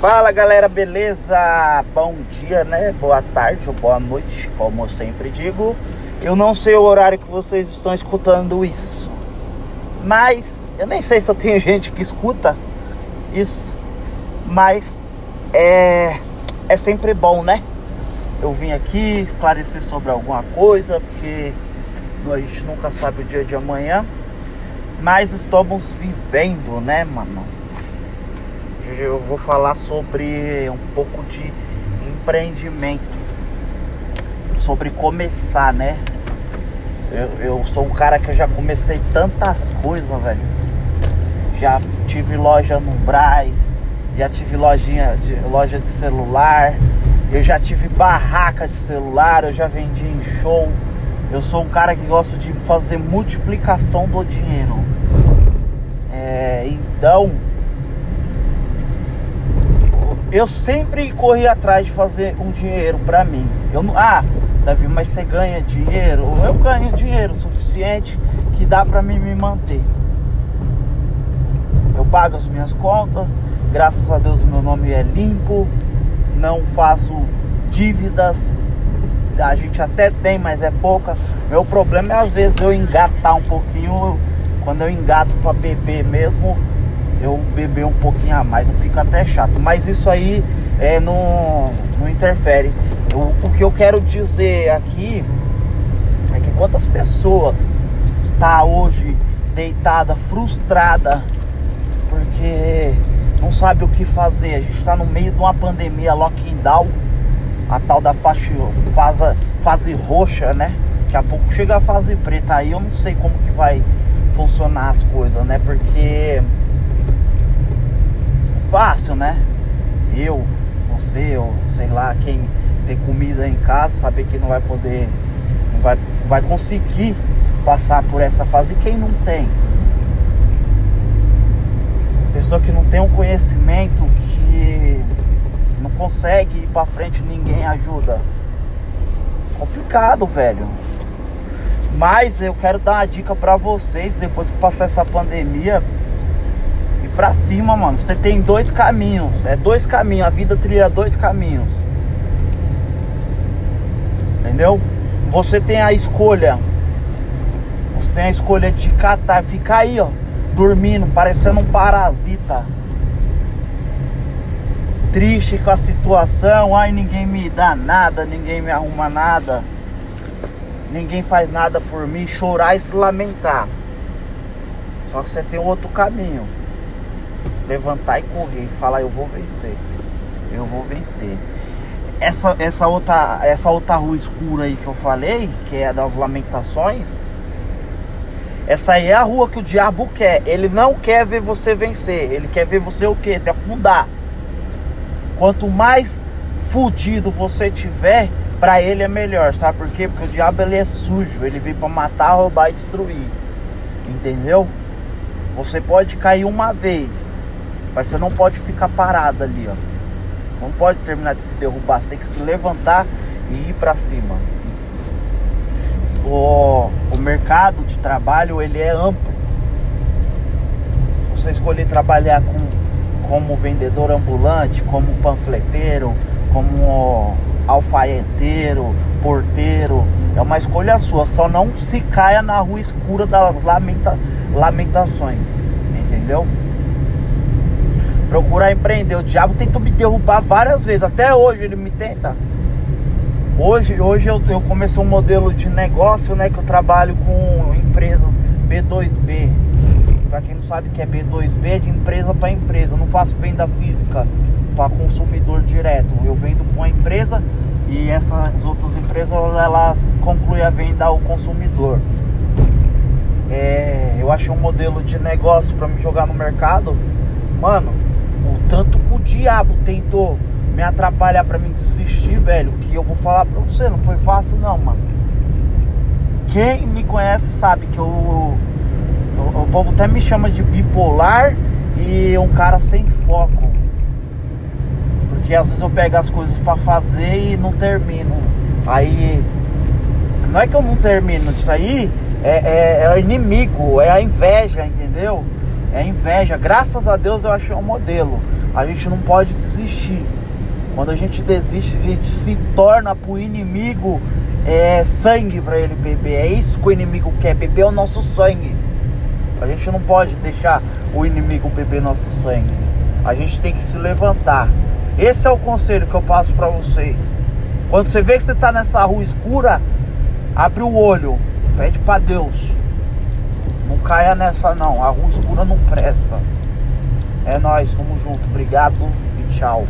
Fala galera, beleza? Bom dia, né? Boa tarde ou boa noite, como eu sempre digo. Eu não sei o horário que vocês estão escutando isso, mas eu nem sei se eu tenho gente que escuta isso, mas é, é sempre bom, né? Eu vim aqui esclarecer sobre alguma coisa, porque a gente nunca sabe o dia de amanhã, mas estamos vivendo, né, mano? Hoje eu vou falar sobre um pouco de empreendimento, sobre começar, né? Eu, eu sou um cara que eu já comecei tantas coisas, velho. Já tive loja no Braz, já tive lojinha de, loja de celular, eu já tive barraca de celular, eu já vendi em show. Eu sou um cara que gosta de fazer multiplicação do dinheiro. É, então, eu sempre corri atrás de fazer um dinheiro para mim. Eu não, ah, Davi, mas você ganha dinheiro? Eu ganho dinheiro suficiente que dá para mim me manter. Eu pago as minhas contas, graças a Deus meu nome é limpo, não faço dívidas. A gente até tem, mas é pouca. Meu problema é às vezes eu engatar um pouquinho, quando eu engato para beber mesmo, eu beber um pouquinho a mais, eu fico até chato. Mas isso aí é, não, não interfere. Eu, o que eu quero dizer aqui é que quantas pessoas está hoje deitada, frustrada, porque não sabe o que fazer. A gente está no meio de uma pandemia, lockdown, a tal da fase, fase, fase roxa, né? Daqui a pouco chega a fase preta, aí eu não sei como que vai funcionar as coisas, né? Porque fácil, né? Eu, você, ou sei lá, quem ter comida em casa, saber que não vai poder, não vai, vai conseguir passar por essa fase. E quem não tem? Pessoa que não tem um conhecimento, que não consegue ir para frente, ninguém ajuda. Complicado, velho. Mas eu quero dar uma dica para vocês depois que passar essa pandemia para cima, mano. Você tem dois caminhos, é dois caminhos, a vida trilha dois caminhos entendeu? Você tem a escolha. Você tem a escolha de catar, ficar aí, ó, dormindo, parecendo um parasita. Triste com a situação, ai ninguém me dá nada, ninguém me arruma nada. Ninguém faz nada por mim, chorar e se lamentar. Só que você tem outro caminho. Levantar e correr, falar eu vou vencer. Eu vou vencer essa, essa, outra, essa outra rua escura aí que eu falei, que é das lamentações, essa aí é a rua que o diabo quer. Ele não quer ver você vencer, ele quer ver você o quê? Se afundar. Quanto mais fudido você tiver, para ele é melhor, sabe por quê? Porque o diabo ele é sujo, ele vem para matar, roubar e destruir. Entendeu? Você pode cair uma vez, mas você não pode ficar parado ali, ó. Não pode terminar de se derrubar, você tem que se levantar e ir para cima. O, o mercado de trabalho ele é amplo. Você escolher trabalhar com, como vendedor ambulante, como panfleteiro, como alfaiateiro, porteiro, é uma escolha sua. Só não se caia na rua escura das lamenta, lamentações, entendeu? Procurar empreender. O diabo tentou me derrubar várias vezes, até hoje ele me tenta. Hoje, hoje eu, eu comecei um modelo de negócio, né, que eu trabalho com empresas B2B. Para quem não sabe o que é B2B, é de empresa para empresa. Eu não faço venda física para consumidor direto. Eu vendo para uma empresa e essas outras empresas elas concluem a venda ao consumidor. É, eu achei um modelo de negócio para me jogar no mercado. Mano, o tanto que o diabo tentou me atrapalhar para mim desistir, velho, que eu vou falar pra você, não foi fácil não, mano. Quem me conhece sabe que eu, o, o povo até me chama de bipolar e um cara sem foco. Porque às vezes eu pego as coisas para fazer e não termino. Aí não é que eu não termino, isso aí é, é, é o inimigo, é a inveja, entendeu? É inveja. Graças a Deus eu achei um modelo. A gente não pode desistir. Quando a gente desiste, a gente se torna pro inimigo é, sangue para ele beber. É isso que o inimigo quer, beber o nosso sangue. A gente não pode deixar o inimigo beber nosso sangue. A gente tem que se levantar. Esse é o conselho que eu passo para vocês. Quando você vê que você está nessa rua escura, abre o olho, pede para Deus. Não caia nessa não, a rua escura não presta. É nós, tamo junto. Obrigado e tchau.